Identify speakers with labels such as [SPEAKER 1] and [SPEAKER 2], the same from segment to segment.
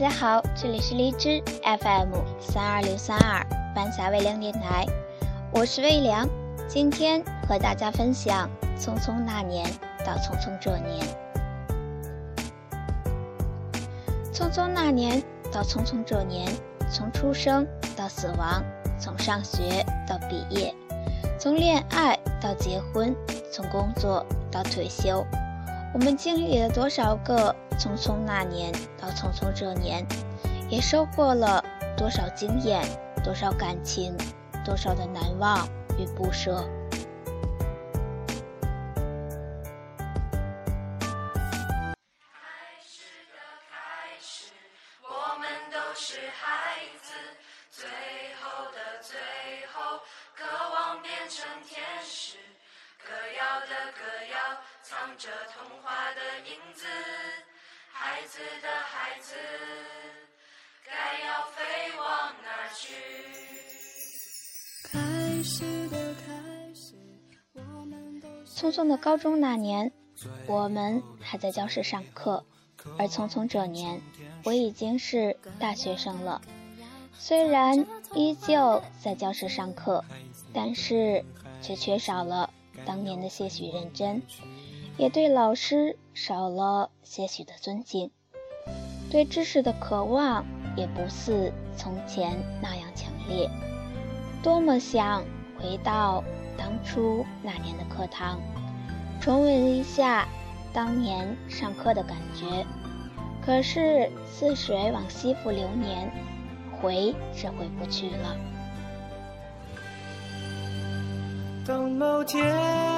[SPEAKER 1] 大家好，这里是荔枝 FM 三二六三二半夏微凉电台，我是微凉，今天和大家分享《匆匆那年到匆匆这年》。匆匆那年到匆匆这年，从出生到死亡，从上学到毕业，从恋爱到结婚，从工作到退休，我们经历了多少个匆匆那年到匆匆这年，也收获了多少经验，多少感情，多少的难忘与不舍。
[SPEAKER 2] 着童话的影子，孩子的孩子，该要飞往哪去？开始的开始，
[SPEAKER 1] 我们都匆匆的高中那年，我们还在教室上课，而匆匆这年，我已经是大学生了。虽然依旧在教室上课，但是却缺少了当年的些许认真。也对老师少了些许的尊敬，对知识的渴望也不似从前那样强烈。多么想回到当初那年的课堂，重温一下当年上课的感觉。可是似水往西复流年，回是回不去了。
[SPEAKER 2] 当某天。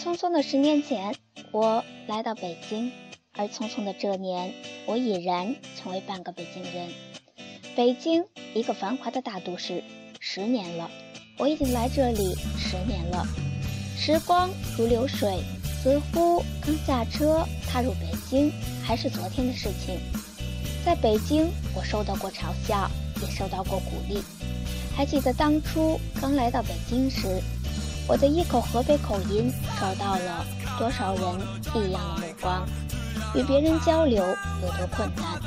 [SPEAKER 1] 匆匆的十年前，我来到北京；而匆匆的这年，我已然成为半个北京人。北京，一个繁华的大都市，十年了，我已经来这里十年了。时光如流水，似乎刚下车踏入北京还是昨天的事情。在北京，我受到过嘲笑，也受到过鼓励。还记得当初刚来到北京时。我的一口河北口音受到了多少人异样的目光？与别人交流有多困难？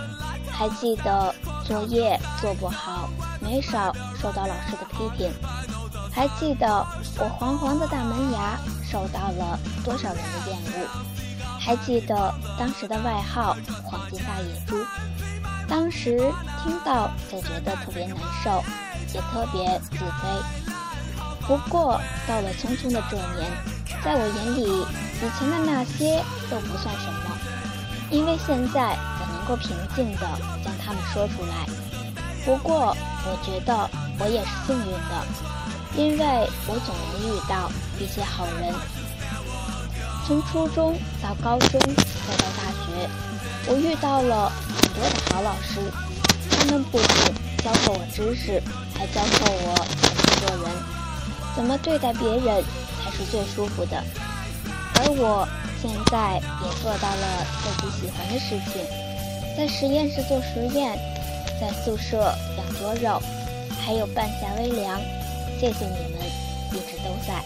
[SPEAKER 1] 还记得作业做不好，没少受到老师的批评？还记得我黄黄的大门牙受到了多少人的厌恶？还记得当时的外号“黄金大野猪”？当时听到就觉得特别难受，也特别自卑。不过，到了匆匆的这年，在我眼里，以前的那些都不算什么，因为现在我能够平静地将它们说出来。不过，我觉得我也是幸运的，因为我总能遇到一些好人。从初中到高中再到大学，我遇到了很多的好老师，他们不仅教会我知识，还教会我怎么做人。怎么对待别人才是最舒服的？而我现在也做到了自己喜欢的事情，在实验室做实验，在宿舍养多肉，还有半夏微凉。谢谢你们，一直都在。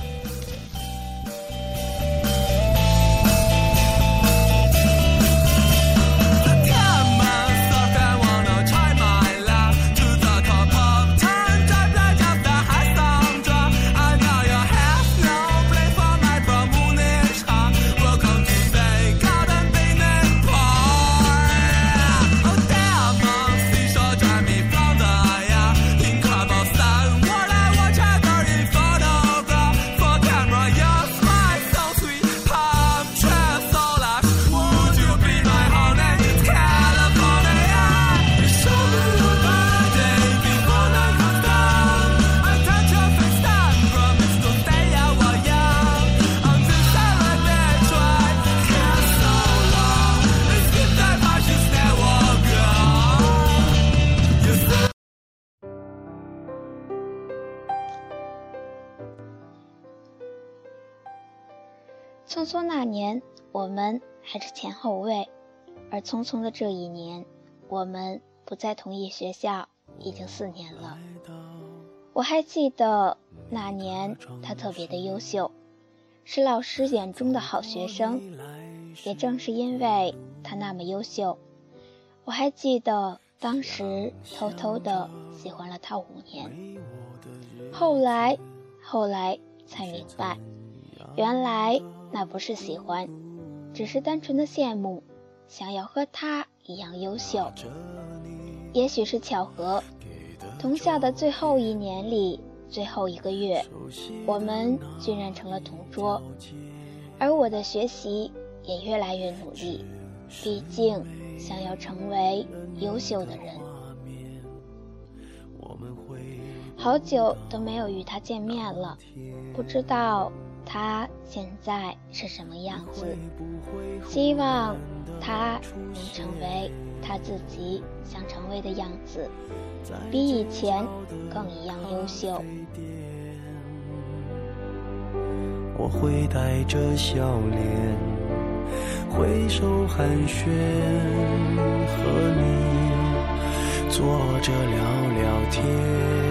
[SPEAKER 1] 匆那年，我们还是前后位；而匆匆的这一年，我们不在同一学校，已经四年了。我还记得那年，他特别的优秀，是老师眼中的好学生。也正是因为他那么优秀，我还记得当时偷偷的喜欢了他五年。后来，后来才明白，原来那不是喜欢，只是单纯的羡慕，想要和他一样优秀。也许是巧合，同校的最后一年里，最后一个月，我们居然成了同桌，而我的学习。也越来越努力，毕竟想要成为优秀的人。好久都没有与他见面了，不知道他现在是什么样子。希望他能成为他自己想成为的样子，比以前更一样优秀。
[SPEAKER 2] 我会带着笑脸。挥手寒暄，和你坐着聊聊天。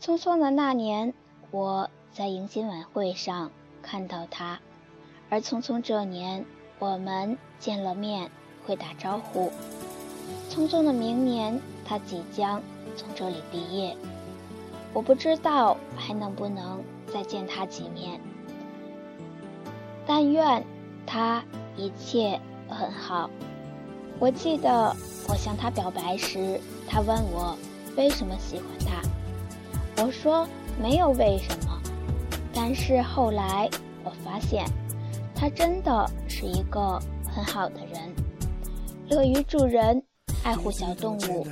[SPEAKER 1] 匆匆的那年，我在迎新晚会上看到他，而匆匆这年，我们见了面。会打招呼。匆匆的明年，他即将从这里毕业，我不知道还能不能再见他几面。但愿他一切很好。我记得我向他表白时，他问我为什么喜欢他，我说没有为什么。但是后来我发现，他真的是一个很好的人。乐于助人，爱护小动物，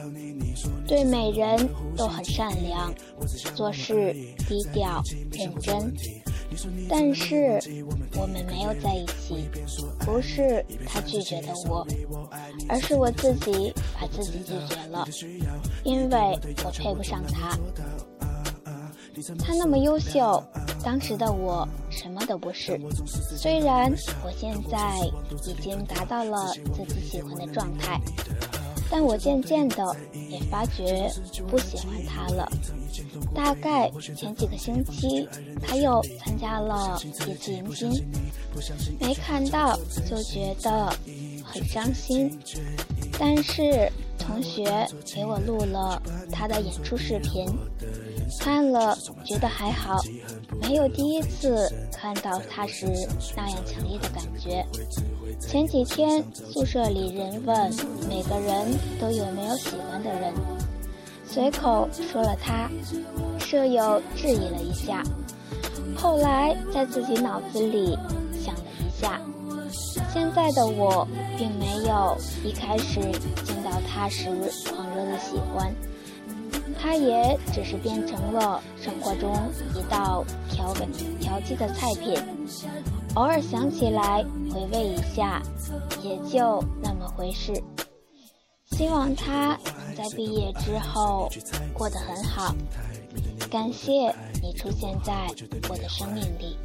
[SPEAKER 1] 对每人都很善良，做事低调认真。但是我们没有在一起，不是他拒绝的我，而是我自己把自己拒绝了，因为我配不上他。他那么优秀，当时的我什么都不是。虽然我现在已经达到了自己喜欢的状态，但我渐渐的也发觉不喜欢他了。大概前几个星期，他又参加了一次迎新，没看到就觉得很伤心。但是同学给我录了他的演出视频。看了觉得还好，没有第一次看到他时那样强烈的感觉。前几天宿舍里人问每个人都有没有喜欢的人，随口说了他，舍友质疑了一下，后来在自己脑子里想了一下，现在的我并没有一开始见到他时狂热的喜欢。它也只是变成了生活中一道调味调剂的菜品，偶尔想起来回味一下，也就那么回事。希望他能在毕业之后过得很好。感谢你出现在我的生命里。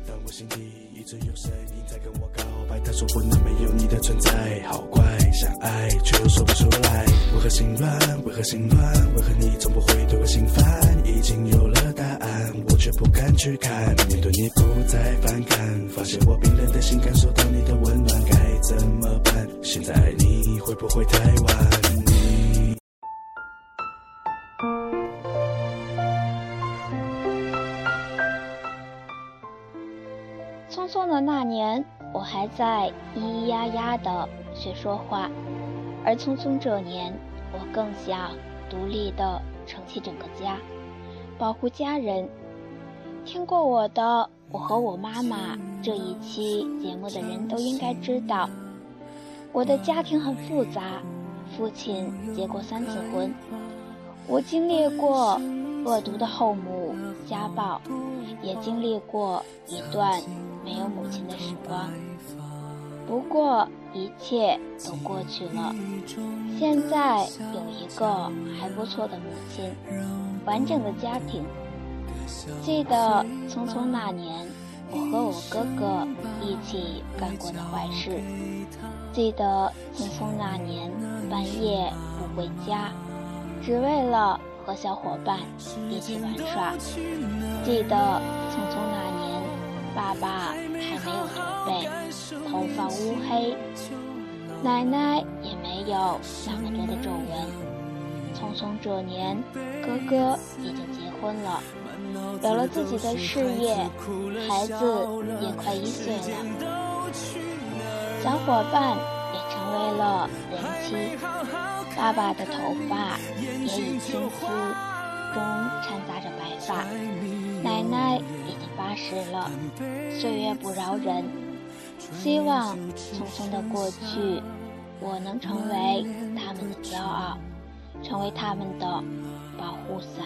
[SPEAKER 2] 他说不能没有你的存在，好怪，想爱却又说不出来，为何心乱？为何心乱？为何你从不会对我心烦？已经有了答案，我却不敢去看。面对你不再反感，发现我冰冷的心感受到你的温暖，该怎么办？现在你会不会太晚？
[SPEAKER 1] 匆匆的那年。我还在咿咿呀呀的学说话，而匆匆这年，我更想独立的撑起整个家，保护家人。听过我的《我和我妈妈》这一期节目的人都应该知道，我的家庭很复杂，父亲结过三次婚，我经历过恶毒的后母家暴，也经历过一段没有母亲的时光。不过一切都过去了，现在有一个还不错的母亲，完整的家庭。记得匆匆那年，我和我哥哥一起干过的坏事。记得匆匆那年半夜不回家，只为了和小伙伴一起玩耍。记得匆匆那年，爸爸还没有驼背，头发乌黑，奶奶也没有那么多的皱纹。匆匆这年，哥哥已经结婚了。有了自己的事业，孩子也快一岁了，小伙伴也成为了人妻，爸爸的头发也已青丝中掺杂着白发，奶奶已经八十了，岁月不饶人，希望匆匆的过去，我能成为他们的骄傲，成为他们的保护伞。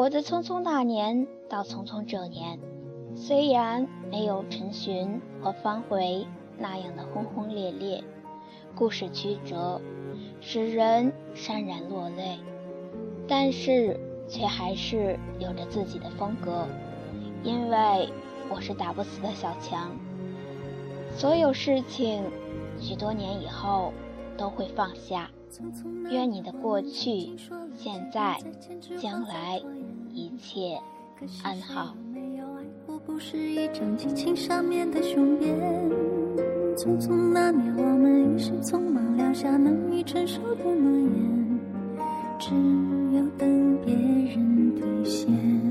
[SPEAKER 1] 我的匆匆那年到匆匆这年，虽然没有陈寻和方茴那样的轰轰烈烈，故事曲折。使人潸然落泪，但是却还是有着自己的风格，因为我是打不死的小强。所有事情，许多年以后都会放下。愿你的过去、现在、将来一切安好。匆匆那年，我们一时匆忙撂下难以承受的诺言，只有等别人兑现。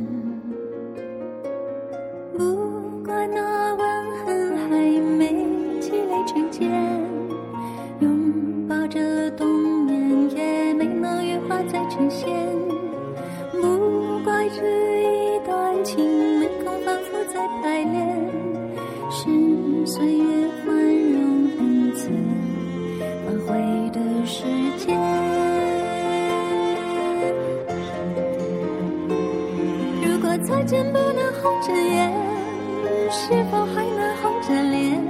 [SPEAKER 1] 岁月宽容恩赐，轮回的时间。如果再。见不能红着眼，是否还能红着脸？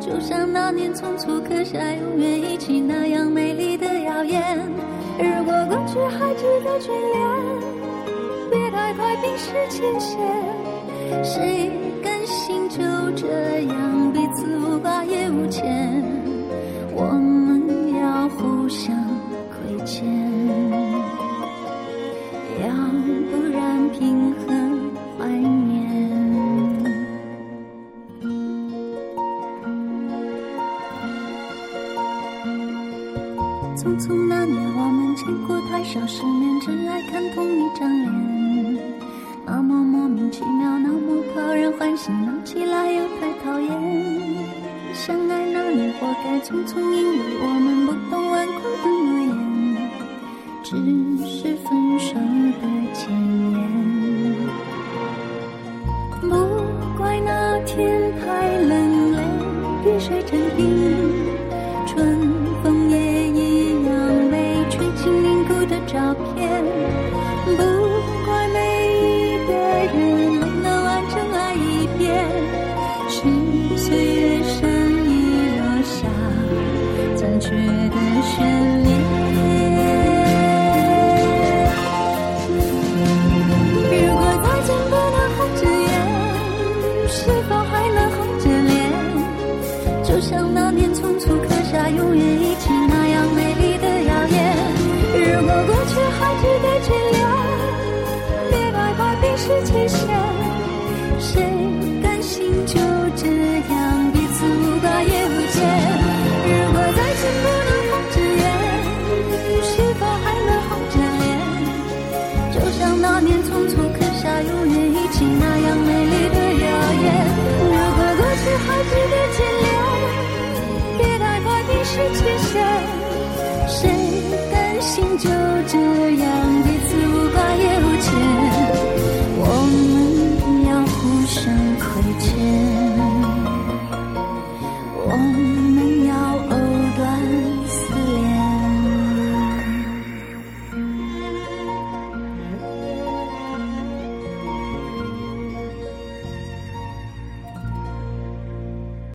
[SPEAKER 1] 就像那年匆促刻下永远一起那样美丽的谣言。如果过去还值得眷恋，别太快冰释前嫌。谁这样彼此无挂也无牵？
[SPEAKER 3] 只是分手的前言，不怪那天太冷，泪滴水成冰。就这样